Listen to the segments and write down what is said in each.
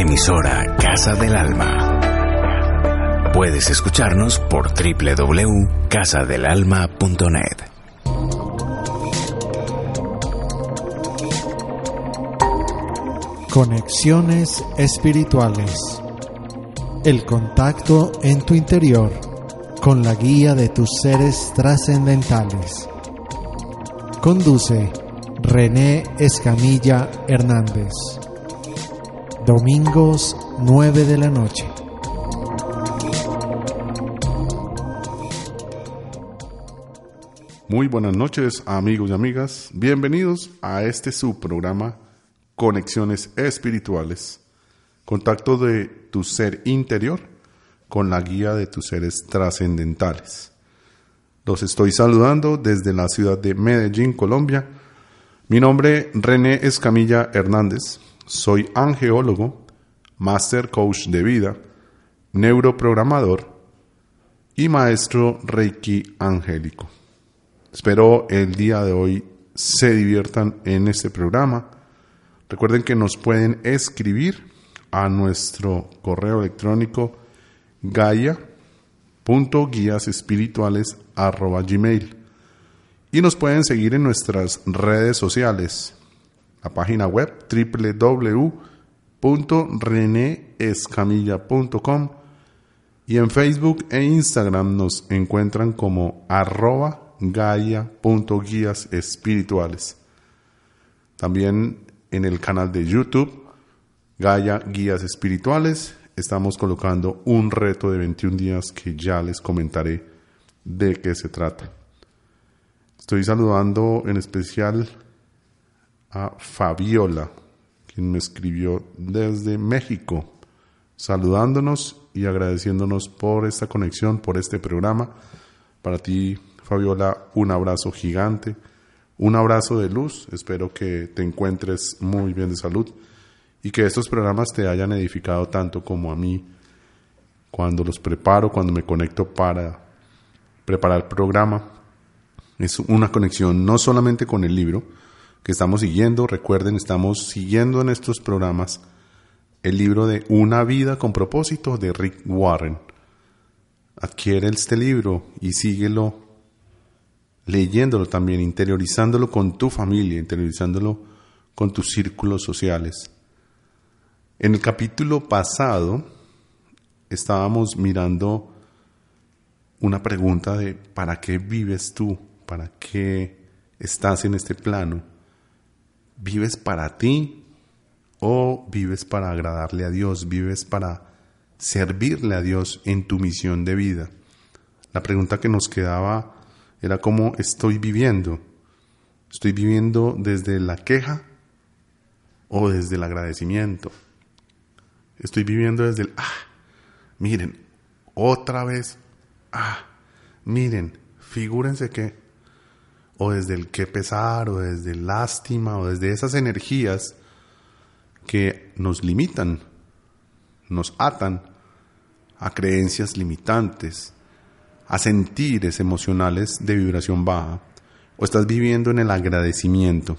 Emisora Casa del Alma. Puedes escucharnos por www.casadelalma.net. Conexiones espirituales. El contacto en tu interior con la guía de tus seres trascendentales. Conduce René Escamilla Hernández. Domingos 9 de la noche. Muy buenas noches amigos y amigas, bienvenidos a este subprograma Conexiones Espirituales, contacto de tu ser interior con la guía de tus seres trascendentales. Los estoy saludando desde la ciudad de Medellín, Colombia. Mi nombre René Escamilla Hernández, soy angeólogo, master coach de vida, neuroprogramador y maestro Reiki angélico. Espero el día de hoy se diviertan en este programa. Recuerden que nos pueden escribir a nuestro correo electrónico gaia.guiasespirituales.gmail y nos pueden seguir en nuestras redes sociales, la página web www.reneescamilla.com y en Facebook e Instagram nos encuentran como arroba gaia.guías espirituales. También en el canal de YouTube, Gaia Guías Espirituales, estamos colocando un reto de 21 días que ya les comentaré de qué se trata. Estoy saludando en especial a Fabiola, quien me escribió desde México, saludándonos y agradeciéndonos por esta conexión, por este programa. Para ti, Fabiola, un abrazo gigante, un abrazo de luz. Espero que te encuentres muy bien de salud y que estos programas te hayan edificado tanto como a mí cuando los preparo, cuando me conecto para preparar el programa. Es una conexión no solamente con el libro que estamos siguiendo, recuerden, estamos siguiendo en estos programas el libro de Una vida con propósito de Rick Warren. Adquiere este libro y síguelo leyéndolo también, interiorizándolo con tu familia, interiorizándolo con tus círculos sociales. En el capítulo pasado estábamos mirando una pregunta de ¿para qué vives tú? ¿Para qué estás en este plano? ¿Vives para ti o vives para agradarle a Dios? ¿Vives para servirle a Dios en tu misión de vida? La pregunta que nos quedaba era cómo estoy viviendo. ¿Estoy viviendo desde la queja o desde el agradecimiento? Estoy viviendo desde el, ah, miren, otra vez, ah, miren, figúrense que, o desde el qué pesar, o desde lástima, o desde esas energías que nos limitan, nos atan a creencias limitantes, a sentires emocionales de vibración baja o estás viviendo en el agradecimiento.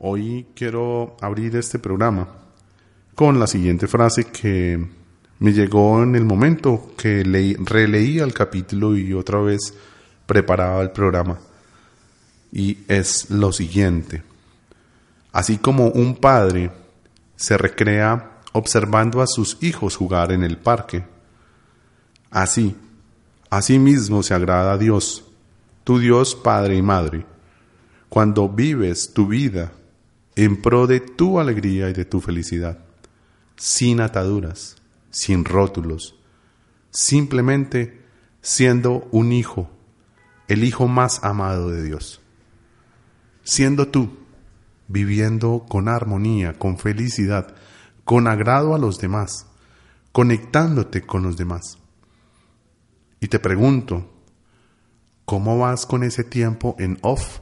Hoy quiero abrir este programa con la siguiente frase que me llegó en el momento que leí, releía el capítulo y otra vez preparaba el programa. Y es lo siguiente. Así como un padre se recrea observando a sus hijos jugar en el parque, así Asimismo se agrada a Dios, tu Dios Padre y Madre, cuando vives tu vida en pro de tu alegría y de tu felicidad, sin ataduras, sin rótulos, simplemente siendo un hijo, el hijo más amado de Dios, siendo tú, viviendo con armonía, con felicidad, con agrado a los demás, conectándote con los demás. Y te pregunto, ¿cómo vas con ese tiempo en off?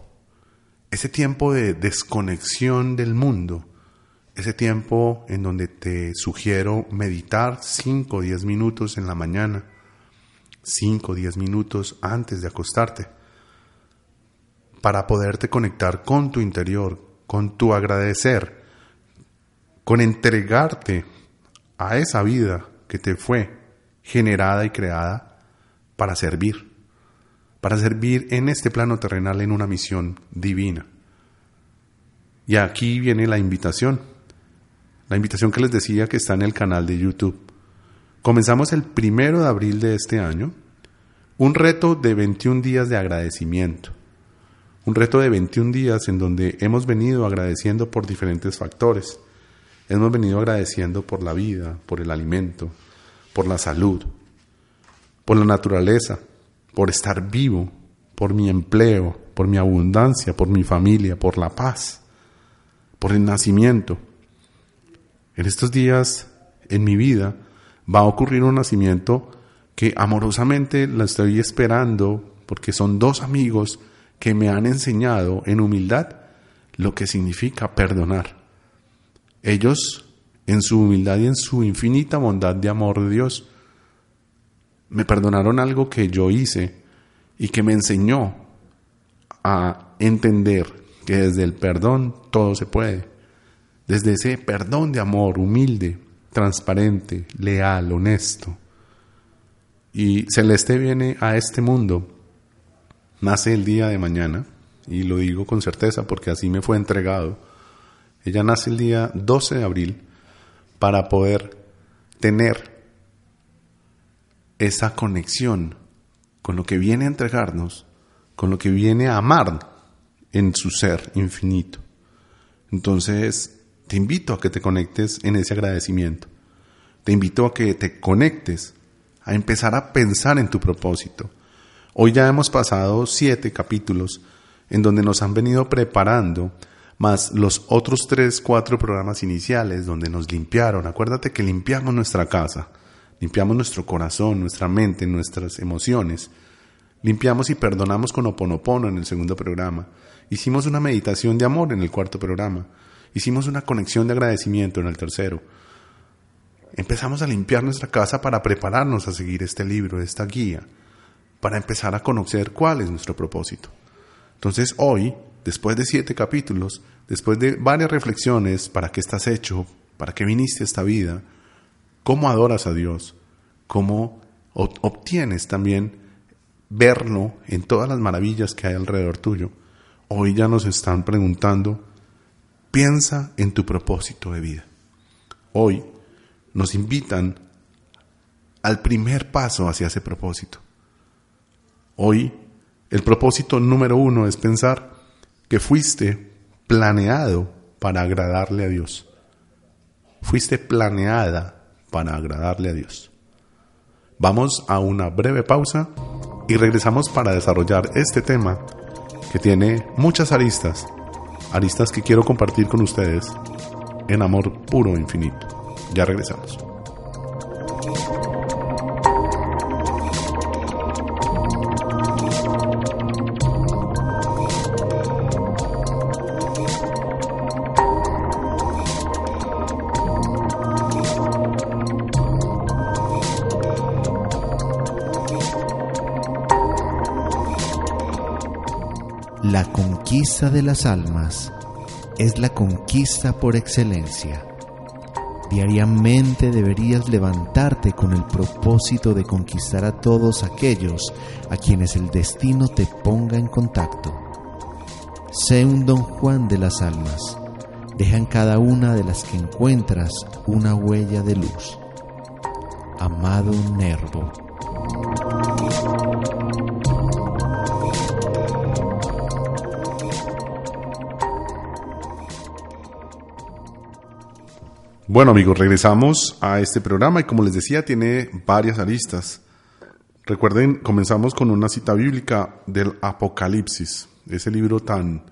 Ese tiempo de desconexión del mundo, ese tiempo en donde te sugiero meditar 5 o 10 minutos en la mañana, 5 o 10 minutos antes de acostarte, para poderte conectar con tu interior, con tu agradecer, con entregarte a esa vida que te fue generada y creada para servir, para servir en este plano terrenal en una misión divina. Y aquí viene la invitación, la invitación que les decía que está en el canal de YouTube. Comenzamos el primero de abril de este año un reto de 21 días de agradecimiento. Un reto de 21 días en donde hemos venido agradeciendo por diferentes factores. Hemos venido agradeciendo por la vida, por el alimento, por la salud, por la naturaleza, por estar vivo, por mi empleo, por mi abundancia, por mi familia, por la paz, por el nacimiento. En estos días, en mi vida, va a ocurrir un nacimiento que amorosamente la estoy esperando porque son dos amigos que me han enseñado en humildad lo que significa perdonar. Ellos, en su humildad y en su infinita bondad de amor de Dios, me perdonaron algo que yo hice y que me enseñó a entender que desde el perdón todo se puede. Desde ese perdón de amor humilde, transparente, leal, honesto. Y Celeste viene a este mundo, nace el día de mañana, y lo digo con certeza porque así me fue entregado. Ella nace el día 12 de abril para poder tener esa conexión con lo que viene a entregarnos, con lo que viene a amar en su ser infinito. Entonces, te invito a que te conectes en ese agradecimiento. Te invito a que te conectes, a empezar a pensar en tu propósito. Hoy ya hemos pasado siete capítulos en donde nos han venido preparando, más los otros tres, cuatro programas iniciales donde nos limpiaron. Acuérdate que limpiamos nuestra casa, limpiamos nuestro corazón, nuestra mente, nuestras emociones. Limpiamos y perdonamos con oponopono en el segundo programa. Hicimos una meditación de amor en el cuarto programa. Hicimos una conexión de agradecimiento en el tercero. Empezamos a limpiar nuestra casa para prepararnos a seguir este libro, esta guía, para empezar a conocer cuál es nuestro propósito. Entonces hoy, después de siete capítulos, después de varias reflexiones, ¿para qué estás hecho? ¿Para qué viniste a esta vida? ¿Cómo adoras a Dios? ¿Cómo obtienes también verlo en todas las maravillas que hay alrededor tuyo? Hoy ya nos están preguntando, piensa en tu propósito de vida. Hoy nos invitan al primer paso hacia ese propósito. Hoy el propósito número uno es pensar que fuiste planeado para agradarle a Dios. Fuiste planeada para agradarle a Dios. Vamos a una breve pausa y regresamos para desarrollar este tema que tiene muchas aristas, aristas que quiero compartir con ustedes en amor puro e infinito. Ya regresamos. Conquista de las almas es la conquista por excelencia. Diariamente deberías levantarte con el propósito de conquistar a todos aquellos a quienes el destino te ponga en contacto. Sé un don Juan de las almas. Deja en cada una de las que encuentras una huella de luz. Amado Nervo. Bueno amigos, regresamos a este programa y como les decía tiene varias aristas. Recuerden, comenzamos con una cita bíblica del Apocalipsis, ese libro tan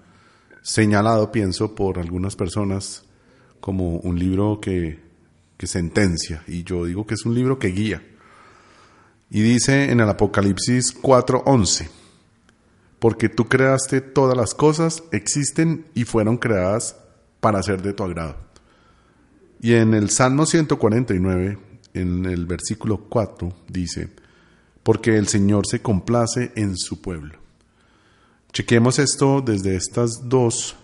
señalado, pienso, por algunas personas como un libro que, que sentencia, y yo digo que es un libro que guía. Y dice en el Apocalipsis 4:11, porque tú creaste todas las cosas, existen y fueron creadas para ser de tu agrado. Y en el Salmo 149, en el versículo 4, dice, porque el Señor se complace en su pueblo. Chequemos esto desde estas dos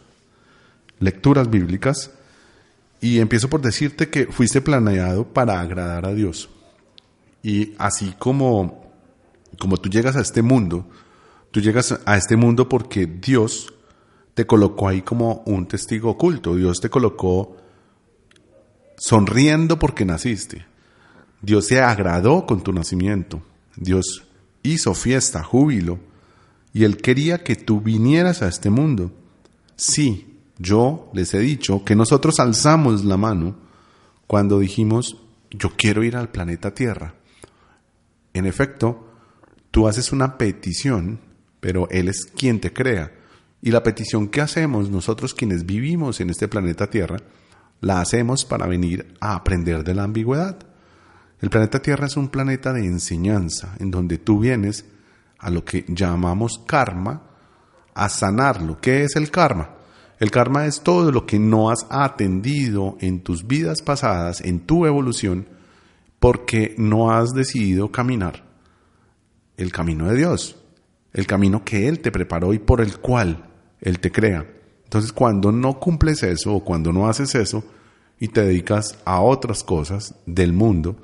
lecturas bíblicas y empiezo por decirte que fuiste planeado para agradar a Dios. Y así como, como tú llegas a este mundo, tú llegas a este mundo porque Dios te colocó ahí como un testigo oculto. Dios te colocó sonriendo porque naciste. Dios se agradó con tu nacimiento. Dios hizo fiesta, júbilo. Y Él quería que tú vinieras a este mundo. Sí, yo les he dicho que nosotros alzamos la mano cuando dijimos, yo quiero ir al planeta Tierra. En efecto, tú haces una petición, pero Él es quien te crea. Y la petición que hacemos nosotros quienes vivimos en este planeta Tierra, la hacemos para venir a aprender de la ambigüedad. El planeta Tierra es un planeta de enseñanza, en donde tú vienes a lo que llamamos karma, a sanarlo. ¿Qué es el karma? El karma es todo lo que no has atendido en tus vidas pasadas, en tu evolución, porque no has decidido caminar el camino de Dios, el camino que Él te preparó y por el cual Él te crea. Entonces cuando no cumples eso o cuando no haces eso y te dedicas a otras cosas del mundo,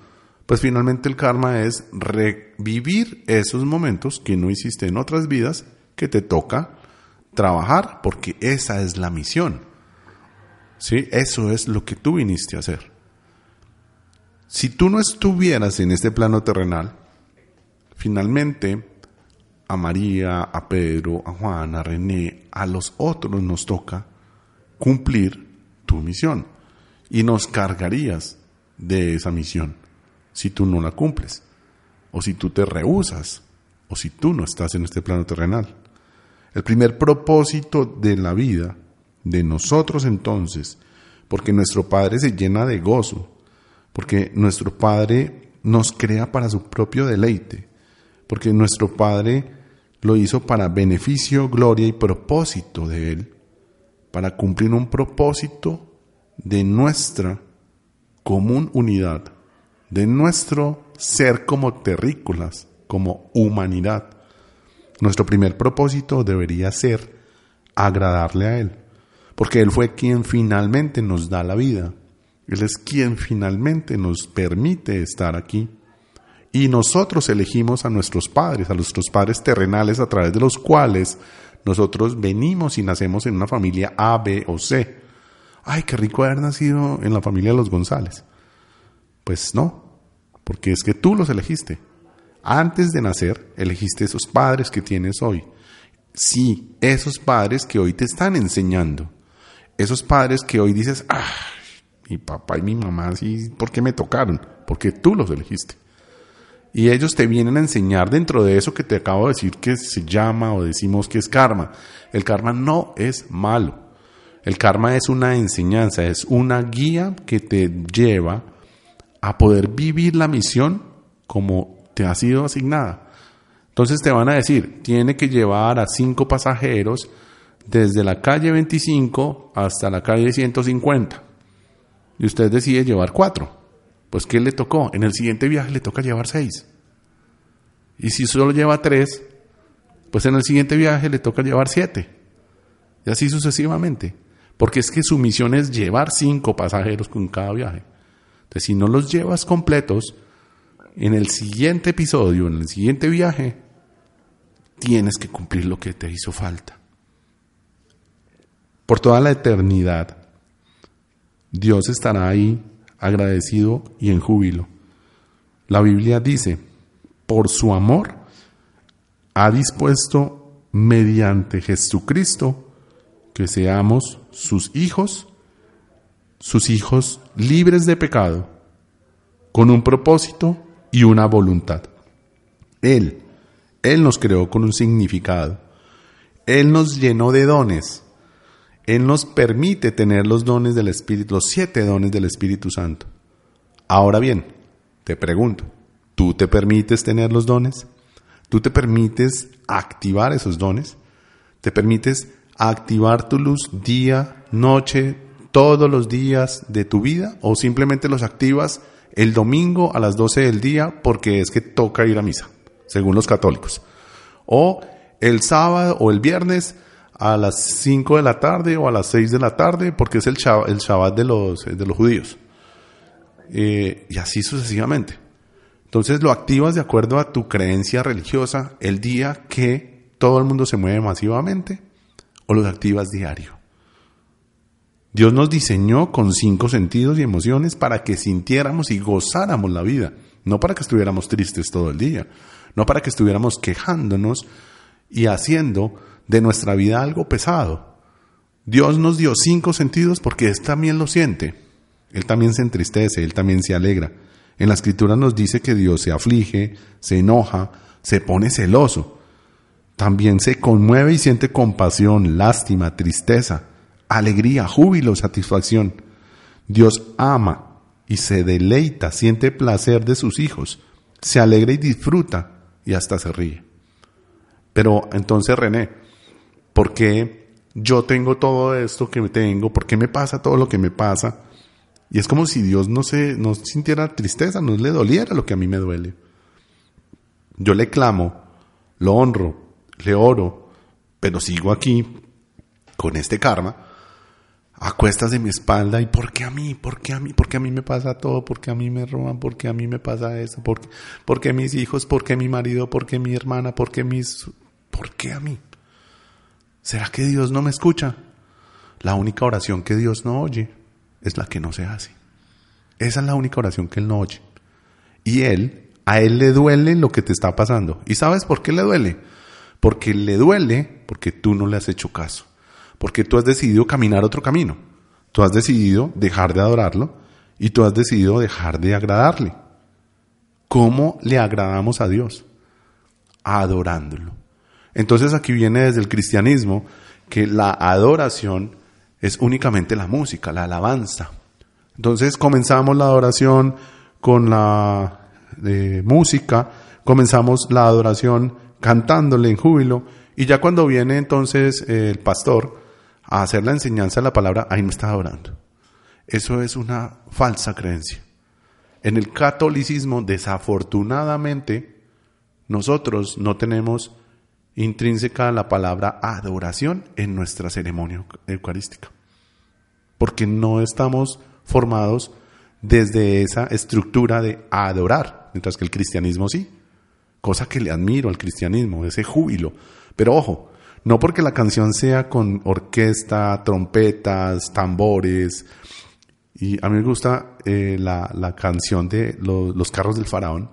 pues finalmente el karma es revivir esos momentos que no hiciste en otras vidas que te toca trabajar porque esa es la misión. ¿Sí? Eso es lo que tú viniste a hacer. Si tú no estuvieras en este plano terrenal, finalmente a María, a Pedro, a Juan, a René, a los otros nos toca cumplir tu misión y nos cargarías de esa misión si tú no la cumples o si tú te rehusas o si tú no estás en este plano terrenal. El primer propósito de la vida de nosotros entonces, porque nuestro Padre se llena de gozo, porque nuestro Padre nos crea para su propio deleite, porque nuestro Padre lo hizo para beneficio, gloria y propósito de Él, para cumplir un propósito de nuestra común unidad, de nuestro ser como terrícolas, como humanidad. Nuestro primer propósito debería ser agradarle a Él, porque Él fue quien finalmente nos da la vida, Él es quien finalmente nos permite estar aquí. Y nosotros elegimos a nuestros padres, a nuestros padres terrenales a través de los cuales nosotros venimos y nacemos en una familia A, B o C. Ay, qué rico haber nacido en la familia de los González. Pues no, porque es que tú los elegiste. Antes de nacer, elegiste esos padres que tienes hoy. Sí, esos padres que hoy te están enseñando. Esos padres que hoy dices, ah, mi papá y mi mamá, sí, ¿por qué me tocaron? Porque tú los elegiste. Y ellos te vienen a enseñar dentro de eso que te acabo de decir que se llama o decimos que es karma. El karma no es malo. El karma es una enseñanza, es una guía que te lleva a poder vivir la misión como te ha sido asignada. Entonces te van a decir, tiene que llevar a cinco pasajeros desde la calle 25 hasta la calle 150. Y usted decide llevar cuatro. Pues ¿qué le tocó? En el siguiente viaje le toca llevar seis. Y si solo lleva tres, pues en el siguiente viaje le toca llevar siete. Y así sucesivamente. Porque es que su misión es llevar cinco pasajeros con cada viaje. Entonces, si no los llevas completos, en el siguiente episodio, en el siguiente viaje, tienes que cumplir lo que te hizo falta. Por toda la eternidad, Dios estará ahí agradecido y en júbilo. La Biblia dice, por su amor, ha dispuesto mediante Jesucristo que seamos sus hijos, sus hijos libres de pecado, con un propósito y una voluntad. Él, Él nos creó con un significado. Él nos llenó de dones. Él nos permite tener los dones del Espíritu, los siete dones del Espíritu Santo. Ahora bien, te pregunto, ¿tú te permites tener los dones? ¿Tú te permites activar esos dones? ¿Te permites activar tu luz día, noche, todos los días de tu vida? ¿O simplemente los activas el domingo a las 12 del día porque es que toca ir a misa, según los católicos? ¿O el sábado o el viernes a las 5 de la tarde o a las 6 de la tarde porque es el, Shabbat, el de, los, de los judíos? Eh, y así sucesivamente. Entonces lo activas de acuerdo a tu creencia religiosa el día que todo el mundo se mueve masivamente o los activas diario. Dios nos diseñó con cinco sentidos y emociones para que sintiéramos y gozáramos la vida, no para que estuviéramos tristes todo el día, no para que estuviéramos quejándonos y haciendo de nuestra vida algo pesado. Dios nos dio cinco sentidos porque Él también lo siente. Él también se entristece, Él también se alegra. En la escritura nos dice que Dios se aflige, se enoja, se pone celoso. También se conmueve y siente compasión, lástima, tristeza, alegría, júbilo, satisfacción. Dios ama y se deleita, siente placer de sus hijos, se alegra y disfruta y hasta se ríe. Pero entonces René, ¿por qué yo tengo todo esto que tengo? ¿Por qué me pasa todo lo que me pasa? Y es como si Dios no, se, no sintiera tristeza, no le doliera lo que a mí me duele. Yo le clamo, lo honro, le oro, pero sigo aquí con este karma a cuestas de mi espalda y ¿por qué a mí? ¿Por qué a mí? ¿Por qué a mí me pasa todo? ¿Por qué a mí me roban? ¿Por qué a mí me pasa eso? ¿Por qué, mis hijos? ¿Por qué mi marido? ¿Por qué mi hermana? ¿Por qué mis... ¿Por qué a mí? ¿Será que Dios no me escucha? La única oración que Dios no oye es la que no se hace. Esa es la única oración que Él no oye. Y Él, a Él le duele lo que te está pasando. ¿Y sabes por qué le duele? Porque le duele porque tú no le has hecho caso. Porque tú has decidido caminar otro camino. Tú has decidido dejar de adorarlo y tú has decidido dejar de agradarle. ¿Cómo le agradamos a Dios? Adorándolo. Entonces aquí viene desde el cristianismo que la adoración es únicamente la música, la alabanza. Entonces comenzamos la adoración con la eh, música, comenzamos la adoración cantándole en júbilo, y ya cuando viene entonces el pastor a hacer la enseñanza de la palabra, ahí no está adorando. Eso es una falsa creencia. En el catolicismo, desafortunadamente, nosotros no tenemos intrínseca la palabra adoración en nuestra ceremonia eucarística. Porque no estamos formados desde esa estructura de adorar, mientras que el cristianismo sí. Cosa que le admiro al cristianismo, ese júbilo. Pero ojo, no porque la canción sea con orquesta, trompetas, tambores. Y a mí me gusta eh, la, la, canción de los, los carros del faraón.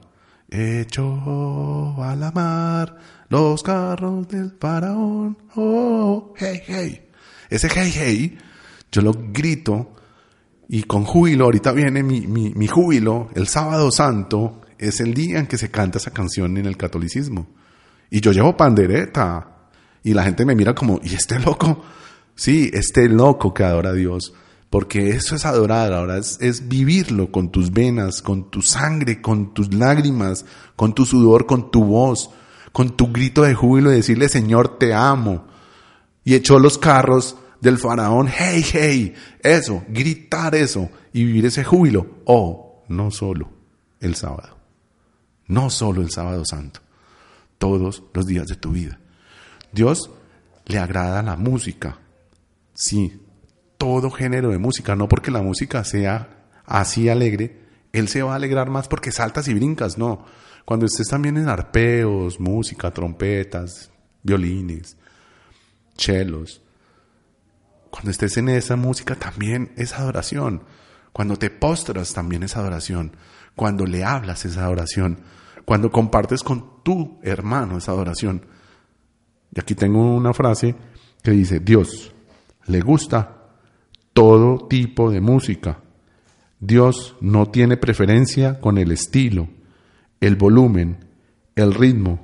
Hecho a la mar los carros del faraón. Oh, hey, hey. Ese hey, hey, yo lo grito y con júbilo, ahorita viene mi, mi, mi júbilo, el sábado santo es el día en que se canta esa canción en el catolicismo. Y yo llevo pandereta. Y la gente me mira como, ¿y este loco? Sí, este loco que adora a Dios. Porque eso es adorar, ahora es, es, vivirlo con tus venas, con tu sangre, con tus lágrimas, con tu sudor, con tu voz, con tu grito de júbilo y decirle, Señor, te amo. Y echó los carros del faraón, hey, hey, eso, gritar eso y vivir ese júbilo. Oh, no solo el sábado, no solo el sábado santo, todos los días de tu vida. Dios le agrada la música, sí, todo género de música, no porque la música sea así alegre, Él se va a alegrar más porque saltas y brincas, no. Cuando estés también en arpeos, música, trompetas, violines, chelos, cuando estés en esa música también es adoración. Cuando te postras también es adoración. Cuando le hablas es adoración. Cuando compartes con tu hermano es adoración. Y aquí tengo una frase que dice, Dios le gusta todo tipo de música. Dios no tiene preferencia con el estilo, el volumen, el ritmo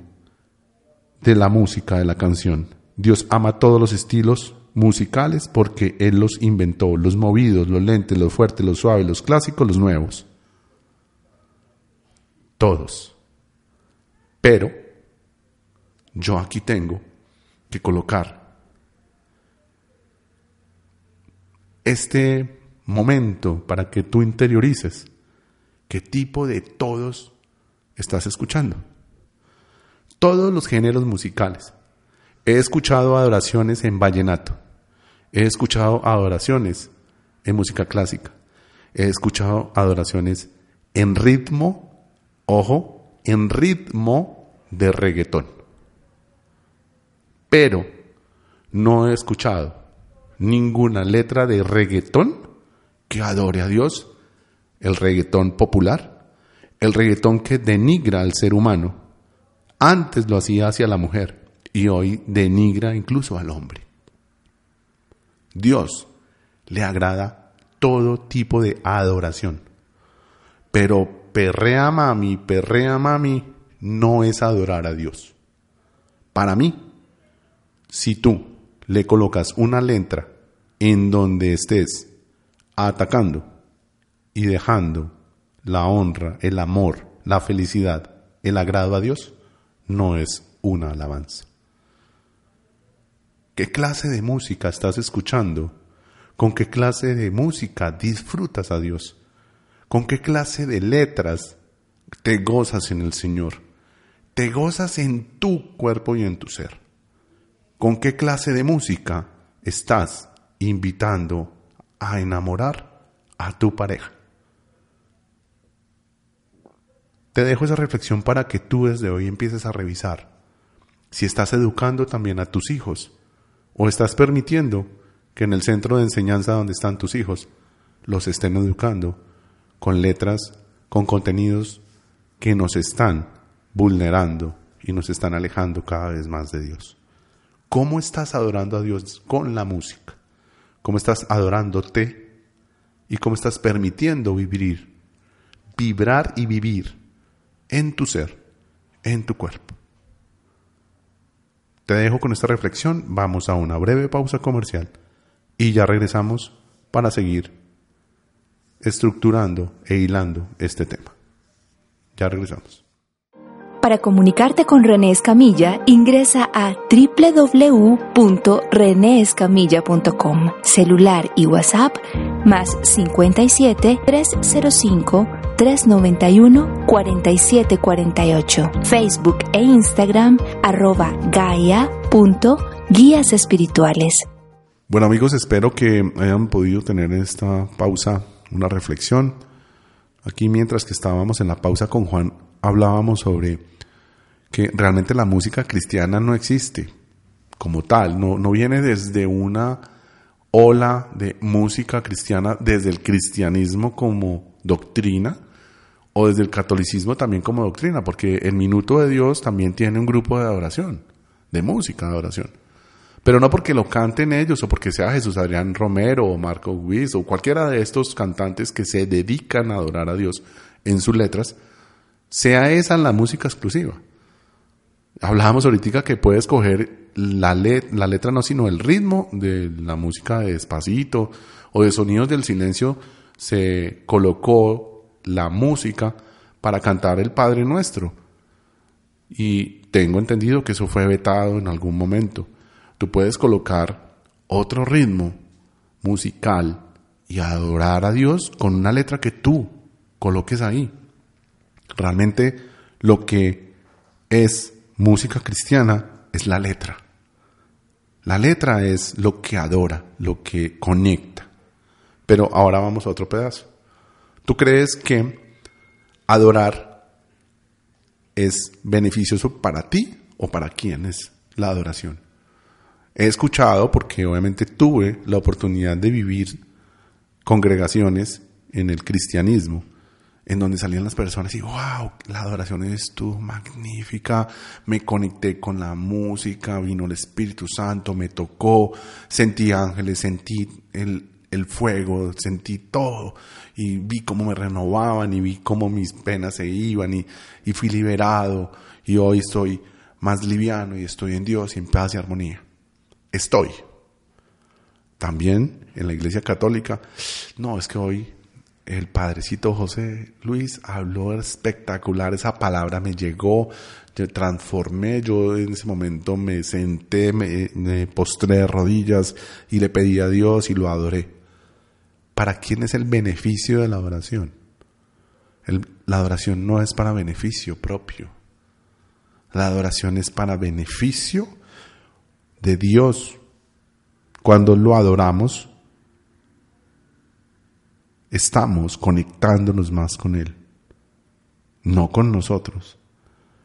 de la música, de la canción. Dios ama todos los estilos musicales porque Él los inventó, los movidos, los lentes, los fuertes, los suaves, los clásicos, los nuevos. Todos. Pero yo aquí tengo que colocar este momento para que tú interiorices qué tipo de todos estás escuchando. Todos los géneros musicales. He escuchado adoraciones en vallenato. He escuchado adoraciones en música clásica. He escuchado adoraciones en ritmo, ojo, en ritmo de reggaetón. Pero no he escuchado ninguna letra de reggaetón que adore a Dios, el reggaetón popular, el reggaetón que denigra al ser humano. Antes lo hacía hacia la mujer y hoy denigra incluso al hombre. Dios le agrada todo tipo de adoración. Pero perrea mami, perrea mami, no es adorar a Dios. Para mí, si tú le colocas una letra en donde estés atacando y dejando la honra, el amor, la felicidad, el agrado a Dios, no es una alabanza. ¿Qué clase de música estás escuchando? ¿Con qué clase de música disfrutas a Dios? ¿Con qué clase de letras te gozas en el Señor? Te gozas en tu cuerpo y en tu ser. ¿Con qué clase de música estás invitando a enamorar a tu pareja? Te dejo esa reflexión para que tú desde hoy empieces a revisar si estás educando también a tus hijos o estás permitiendo que en el centro de enseñanza donde están tus hijos los estén educando con letras, con contenidos que nos están vulnerando y nos están alejando cada vez más de Dios. ¿Cómo estás adorando a Dios con la música? ¿Cómo estás adorándote? ¿Y cómo estás permitiendo vivir, vibrar y vivir en tu ser, en tu cuerpo? Te dejo con esta reflexión, vamos a una breve pausa comercial y ya regresamos para seguir estructurando e hilando este tema. Ya regresamos. Para comunicarte con René Escamilla, ingresa a www.renescamilla.com. Celular y WhatsApp más 57 305 391 4748. Facebook e Instagram arroba gaia.guías espirituales. Bueno amigos, espero que hayan podido tener en esta pausa una reflexión. Aquí mientras que estábamos en la pausa con Juan, hablábamos sobre que realmente la música cristiana no existe como tal, no, no viene desde una ola de música cristiana, desde el cristianismo como doctrina, o desde el catolicismo también como doctrina, porque el Minuto de Dios también tiene un grupo de adoración, de música de adoración. Pero no porque lo canten ellos o porque sea Jesús Adrián Romero o Marco Guiz o cualquiera de estos cantantes que se dedican a adorar a Dios en sus letras, sea esa la música exclusiva. Hablábamos ahorita que puedes coger la, la letra, no sino el ritmo de la música de despacito o de sonidos del silencio, se colocó la música para cantar el Padre Nuestro. Y tengo entendido que eso fue vetado en algún momento. Tú puedes colocar otro ritmo musical y adorar a Dios con una letra que tú coloques ahí. Realmente lo que es música cristiana es la letra. La letra es lo que adora, lo que conecta. Pero ahora vamos a otro pedazo. ¿Tú crees que adorar es beneficioso para ti o para quién es la adoración? He escuchado, porque obviamente tuve la oportunidad de vivir congregaciones en el cristianismo, en donde salían las personas y wow, la adoración estuvo magnífica, me conecté con la música, vino el Espíritu Santo, me tocó, sentí ángeles, sentí el, el fuego, sentí todo y vi cómo me renovaban y vi cómo mis penas se iban y, y fui liberado y hoy estoy más liviano y estoy en Dios y en paz y armonía. Estoy. también en la iglesia católica, no, es que hoy el padrecito José Luis habló espectacular, esa palabra me llegó, yo transformé, yo en ese momento me senté, me, postré de rodillas y le pedí a Dios y lo adoré. ¿Para quién es el beneficio de la adoración? La adoración no es para beneficio propio. La adoración es para beneficio de Dios. Cuando lo adoramos, estamos conectándonos más con Él, no con nosotros.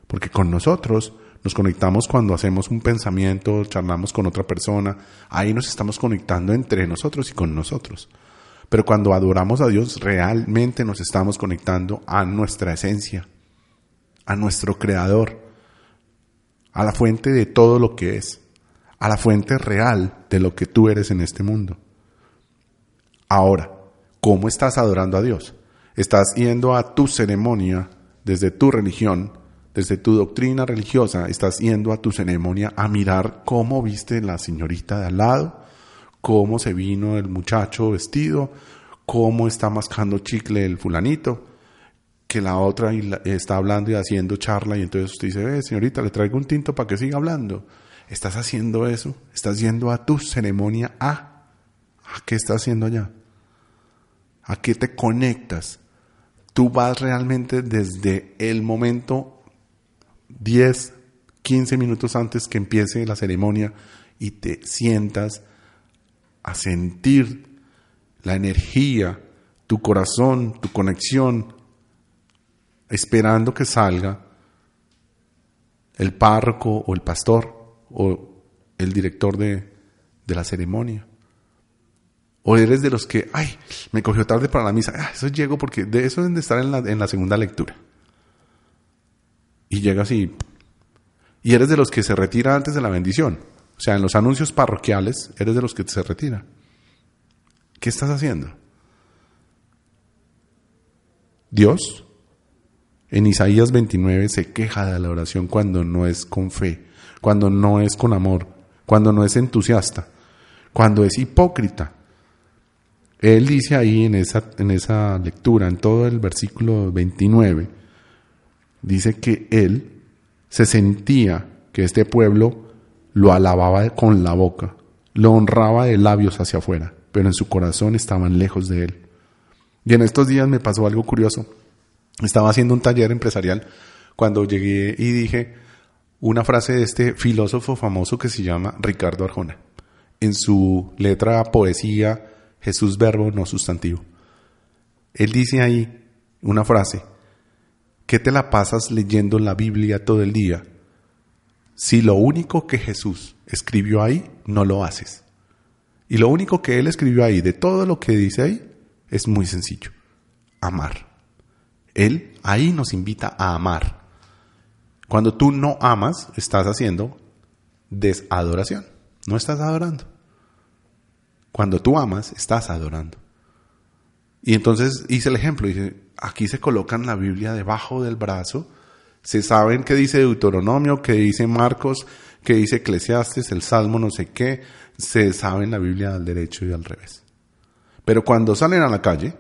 Porque con nosotros nos conectamos cuando hacemos un pensamiento, charlamos con otra persona, ahí nos estamos conectando entre nosotros y con nosotros. Pero cuando adoramos a Dios, realmente nos estamos conectando a nuestra esencia, a nuestro creador, a la fuente de todo lo que es, a la fuente real de lo que tú eres en este mundo. Ahora, ¿cómo estás adorando a Dios? Estás yendo a tu ceremonia desde tu religión, desde tu doctrina religiosa, estás yendo a tu ceremonia a mirar cómo viste la señorita de al lado, cómo se vino el muchacho vestido, cómo está mascando chicle el fulanito, que la otra está hablando y haciendo charla y entonces usted dice, "Ve, señorita, le traigo un tinto para que siga hablando. ¿Estás haciendo eso? ¿Estás yendo a tu ceremonia a? ¿A qué estás haciendo allá? ¿A qué te conectas? Tú vas realmente desde el momento 10, 15 minutos antes que empiece la ceremonia y te sientas a sentir la energía, tu corazón, tu conexión, esperando que salga el párroco o el pastor o el director de, de la ceremonia. O eres de los que, ay, me cogió tarde para la misa. Ah, eso llego porque de eso deben de estar en la, en la segunda lectura. Y llegas y... Y eres de los que se retira antes de la bendición. O sea, en los anuncios parroquiales, eres de los que se retira. ¿Qué estás haciendo? Dios, en Isaías 29, se queja de la oración cuando no es con fe, cuando no es con amor, cuando no es entusiasta, cuando es hipócrita. Él dice ahí en esa, en esa lectura, en todo el versículo 29, dice que él se sentía que este pueblo lo alababa con la boca, lo honraba de labios hacia afuera, pero en su corazón estaban lejos de él. Y en estos días me pasó algo curioso. Estaba haciendo un taller empresarial cuando llegué y dije una frase de este filósofo famoso que se llama Ricardo Arjona. En su letra poesía Jesús verbo no sustantivo. Él dice ahí una frase, ¿qué te la pasas leyendo la Biblia todo el día? Si lo único que Jesús escribió ahí, no lo haces. Y lo único que Él escribió ahí, de todo lo que dice ahí, es muy sencillo, amar. Él ahí nos invita a amar. Cuando tú no amas, estás haciendo desadoración, no estás adorando. Cuando tú amas, estás adorando. Y entonces hice el ejemplo, dije, aquí se colocan la Biblia debajo del brazo, se saben qué dice Deuteronomio, qué dice Marcos, qué dice Eclesiastes, el Salmo no sé qué, se saben la Biblia al derecho y al revés. Pero cuando salen a la calle,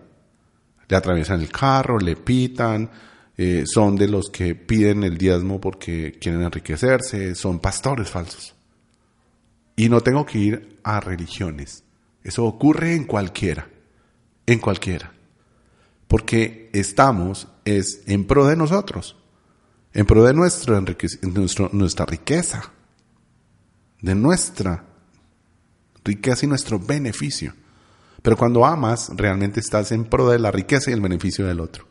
le atraviesan el carro, le pitan, eh, son de los que piden el diezmo porque quieren enriquecerse, son pastores falsos. Y no tengo que ir a religiones. Eso ocurre en cualquiera, en cualquiera. Porque estamos es en pro de nosotros, en pro de nuestro nuestra riqueza, de nuestra riqueza y nuestro beneficio. Pero cuando amas, realmente estás en pro de la riqueza y el beneficio del otro.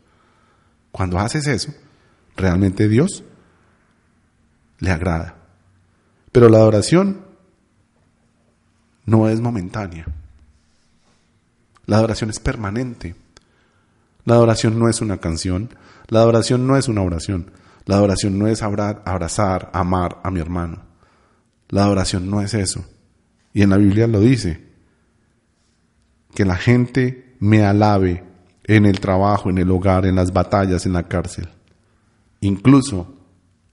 Cuando haces eso, realmente Dios le agrada. Pero la adoración no es momentánea. La adoración es permanente. La adoración no es una canción. La adoración no es una oración. La adoración no es abra- abrazar, amar a mi hermano. La adoración no es eso. Y en la Biblia lo dice. Que la gente me alabe en el trabajo, en el hogar, en las batallas, en la cárcel. Incluso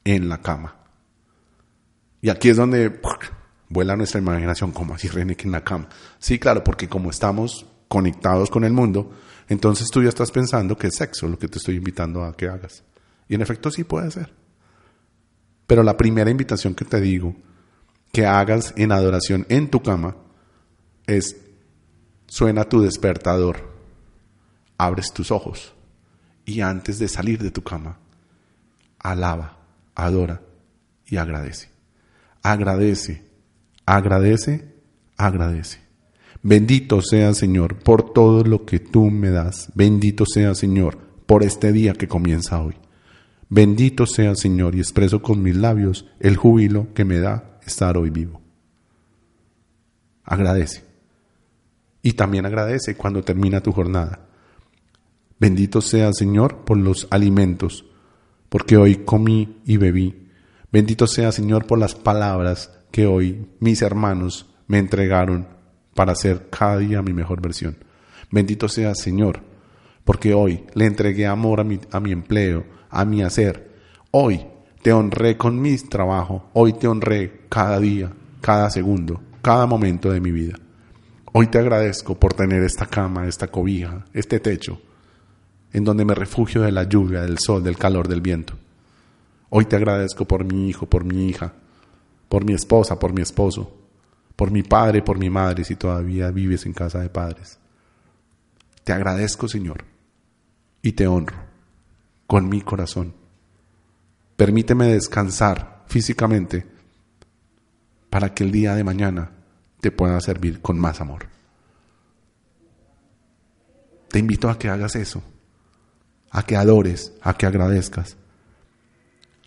en la cama. Y aquí es donde vuela nuestra imaginación, como así René que en la cama. Sí, claro, porque como estamos conectados con el mundo, entonces tú ya estás pensando que es sexo lo que te estoy invitando a que hagas. Y en efecto sí puede ser. Pero la primera invitación que te digo que hagas en adoración en tu cama es, suena tu despertador, abres tus ojos y antes de salir de tu cama, alaba, adora y agradece. Agradece, agradece, agradece. Bendito sea Señor por todo lo que tú me das. Bendito sea Señor por este día que comienza hoy. Bendito sea Señor y expreso con mis labios el júbilo que me da estar hoy vivo. Agradece. Y también agradece cuando termina tu jornada. Bendito sea Señor por los alimentos, porque hoy comí y bebí. Bendito sea Señor por las palabras que hoy mis hermanos me entregaron para hacer cada día mi mejor versión. Bendito sea Señor, porque hoy le entregué amor a mi, a mi empleo, a mi hacer. Hoy te honré con mi trabajo, hoy te honré cada día, cada segundo, cada momento de mi vida. Hoy te agradezco por tener esta cama, esta cobija, este techo, en donde me refugio de la lluvia, del sol, del calor, del viento. Hoy te agradezco por mi hijo, por mi hija, por mi esposa, por mi esposo, por mi padre, por mi madre, si todavía vives en casa de padres. Te agradezco, Señor, y te honro con mi corazón. Permíteme descansar físicamente para que el día de mañana te pueda servir con más amor. Te invito a que hagas eso, a que adores, a que agradezcas,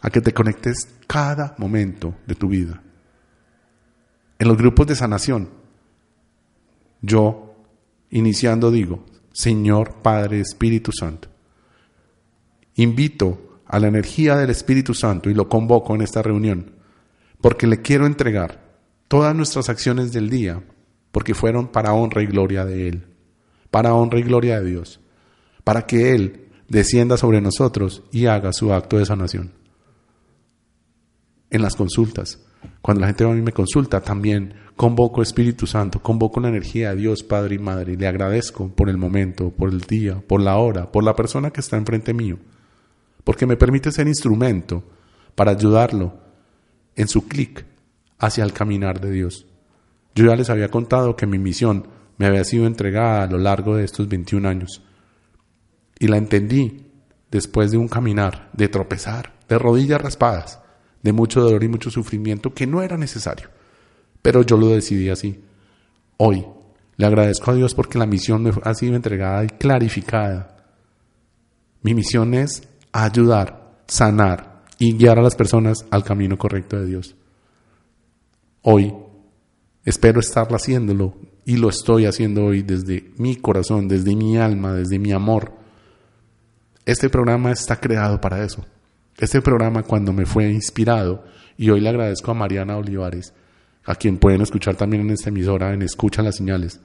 a que te conectes cada momento de tu vida en los grupos de sanación, yo, iniciando, digo, Señor Padre Espíritu Santo, invito a la energía del Espíritu Santo y lo convoco en esta reunión, porque le quiero entregar todas nuestras acciones del día, porque fueron para honra y gloria de Él, para honra y gloria de Dios, para que Él descienda sobre nosotros y haga su acto de sanación. En las consultas, cuando la gente a mí me consulta, también convoco Espíritu Santo, convoco la energía de Dios, Padre y Madre, y le agradezco por el momento, por el día, por la hora, por la persona que está enfrente mío, porque me permite ser instrumento para ayudarlo en su clic hacia el caminar de Dios. Yo ya les había contado que mi misión me había sido entregada a lo largo de estos 21 años, y la entendí después de un caminar, de tropezar, de rodillas raspadas, de mucho dolor y mucho sufrimiento que no era necesario. Pero yo lo decidí así. Hoy le agradezco a Dios porque la misión me ha sido entregada y clarificada. Mi misión es ayudar, sanar y guiar a las personas al camino correcto de Dios. Hoy espero estar haciéndolo y lo estoy haciendo hoy desde mi corazón, desde mi alma, desde mi amor. Este programa está creado para eso este programa cuando me fue inspirado, y hoy le agradezco a Mariana Olivares, a quien pueden escuchar también en esta emisora, en Escucha las Señales.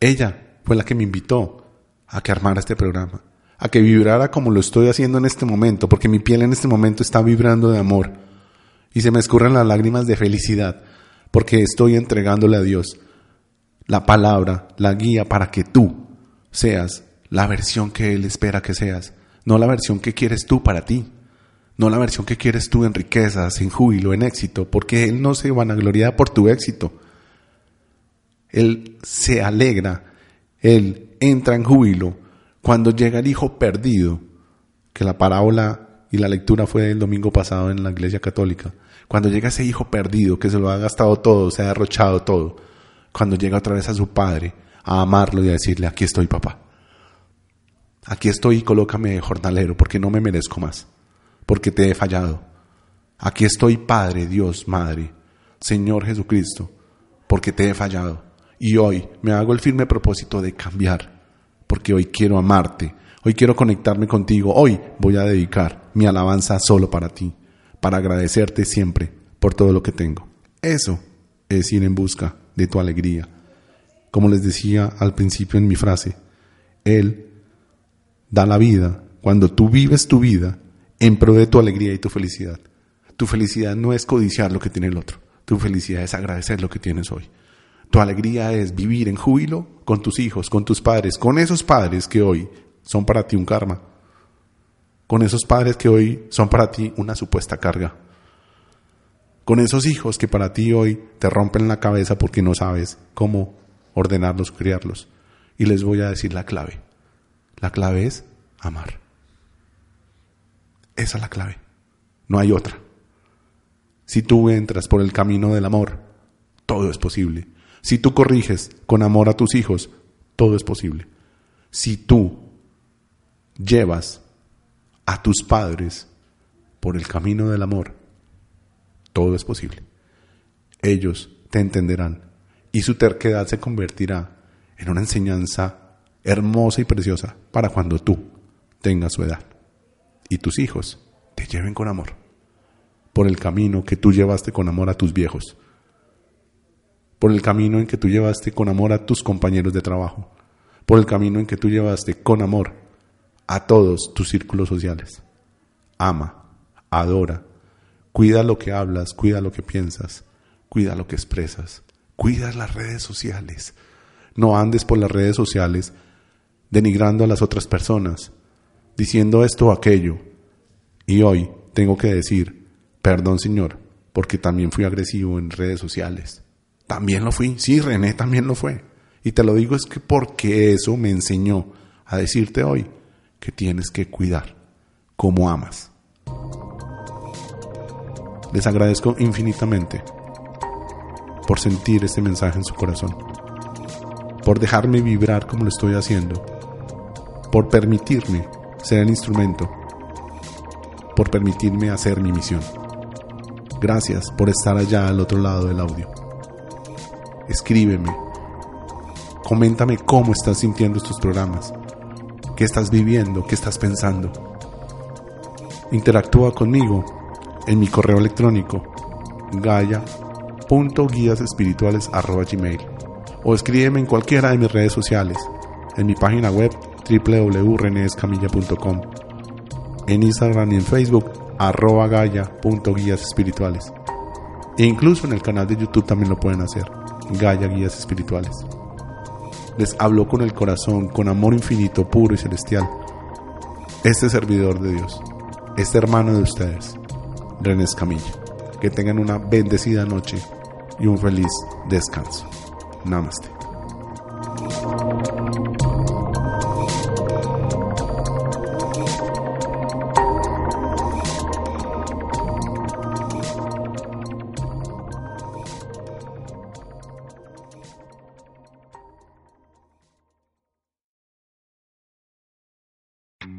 Ella fue la que me invitó a que armara este programa, a que vibrara como lo estoy haciendo en este momento, porque mi piel en este momento está vibrando de amor y se me escurren las lágrimas de felicidad, porque estoy entregándole a Dios la palabra, la guía para que tú seas la versión que Él espera que seas no la versión que quieres tú para ti, no la versión que quieres tú en riquezas, en júbilo, en éxito, porque Él no se vanagloria por tu éxito. Él se alegra, Él entra en júbilo cuando llega el hijo perdido, que la parábola y la lectura fue el domingo pasado en la iglesia católica, cuando llega ese hijo perdido que se lo ha gastado todo, se ha derrochado todo, cuando llega otra vez a su padre a amarlo y a decirle, aquí estoy papá aquí estoy y colócame de jornalero porque no me merezco más, porque te he fallado. Aquí estoy, Padre, Dios, Madre, Señor Jesucristo, porque te he fallado. Y hoy me hago el firme propósito de cambiar, porque hoy quiero amarte, hoy quiero conectarme contigo, hoy voy a dedicar mi alabanza solo para ti, para agradecerte siempre por todo lo que tengo. Eso es ir en busca de tu alegría. Como les decía al principio en mi frase, Él da la vida cuando tú vives tu vida en pro de tu alegría y tu felicidad. Tu felicidad no es codiciar lo que tiene el otro. Tu felicidad es agradecer lo que tienes hoy. Tu alegría es vivir en júbilo con tus hijos, con tus padres, con esos padres que hoy son para ti un karma. Con esos padres que hoy son para ti una supuesta carga. Con esos hijos que para ti hoy te rompen la cabeza porque no sabes cómo ordenarlos, criarlos. Y les voy a decir la clave. La clave es amar. Esa es la clave. No hay otra. Si tú entras por el camino del amor, todo es posible. Si tú corriges con amor a tus hijos, todo es posible. Si tú llevas a tus padres por el camino del amor, todo es posible. Ellos te entenderán y su terquedad se convertirá en una enseñanza hermosa y preciosa para cuando tú tengas su edad y tus hijos te lleven con amor por el camino que tú llevaste con amor a tus viejos, por el camino en que tú llevaste con amor a tus compañeros de trabajo, por el camino en que tú llevaste con amor a todos tus círculos sociales. Ama, adora, cuida lo que hablas, cuida lo que piensas, cuida lo que expresas, cuida las redes sociales. No andes por las redes sociales denigrando a las otras personas, diciendo esto o aquello. Y hoy tengo que decir, perdón Señor, porque también fui agresivo en redes sociales. También lo fui, sí, René también lo fue. Y te lo digo es que porque eso me enseñó a decirte hoy que tienes que cuidar como amas. Les agradezco infinitamente por sentir este mensaje en su corazón, por dejarme vibrar como lo estoy haciendo por permitirme ser el instrumento, por permitirme hacer mi misión. Gracias por estar allá al otro lado del audio. Escríbeme, coméntame cómo estás sintiendo estos programas, qué estás viviendo, qué estás pensando. Interactúa conmigo en mi correo electrónico gaya.guiasespirituales.gmail o escríbeme en cualquiera de mis redes sociales, en mi página web www.renescamilla.com, en Instagram y en Facebook arroba gaya.guías espirituales. E incluso en el canal de YouTube también lo pueden hacer, Gaya Guías Espirituales. Les hablo con el corazón, con amor infinito, puro y celestial. Este servidor de Dios, este hermano de ustedes, René Camilla. Que tengan una bendecida noche y un feliz descanso. Namaste.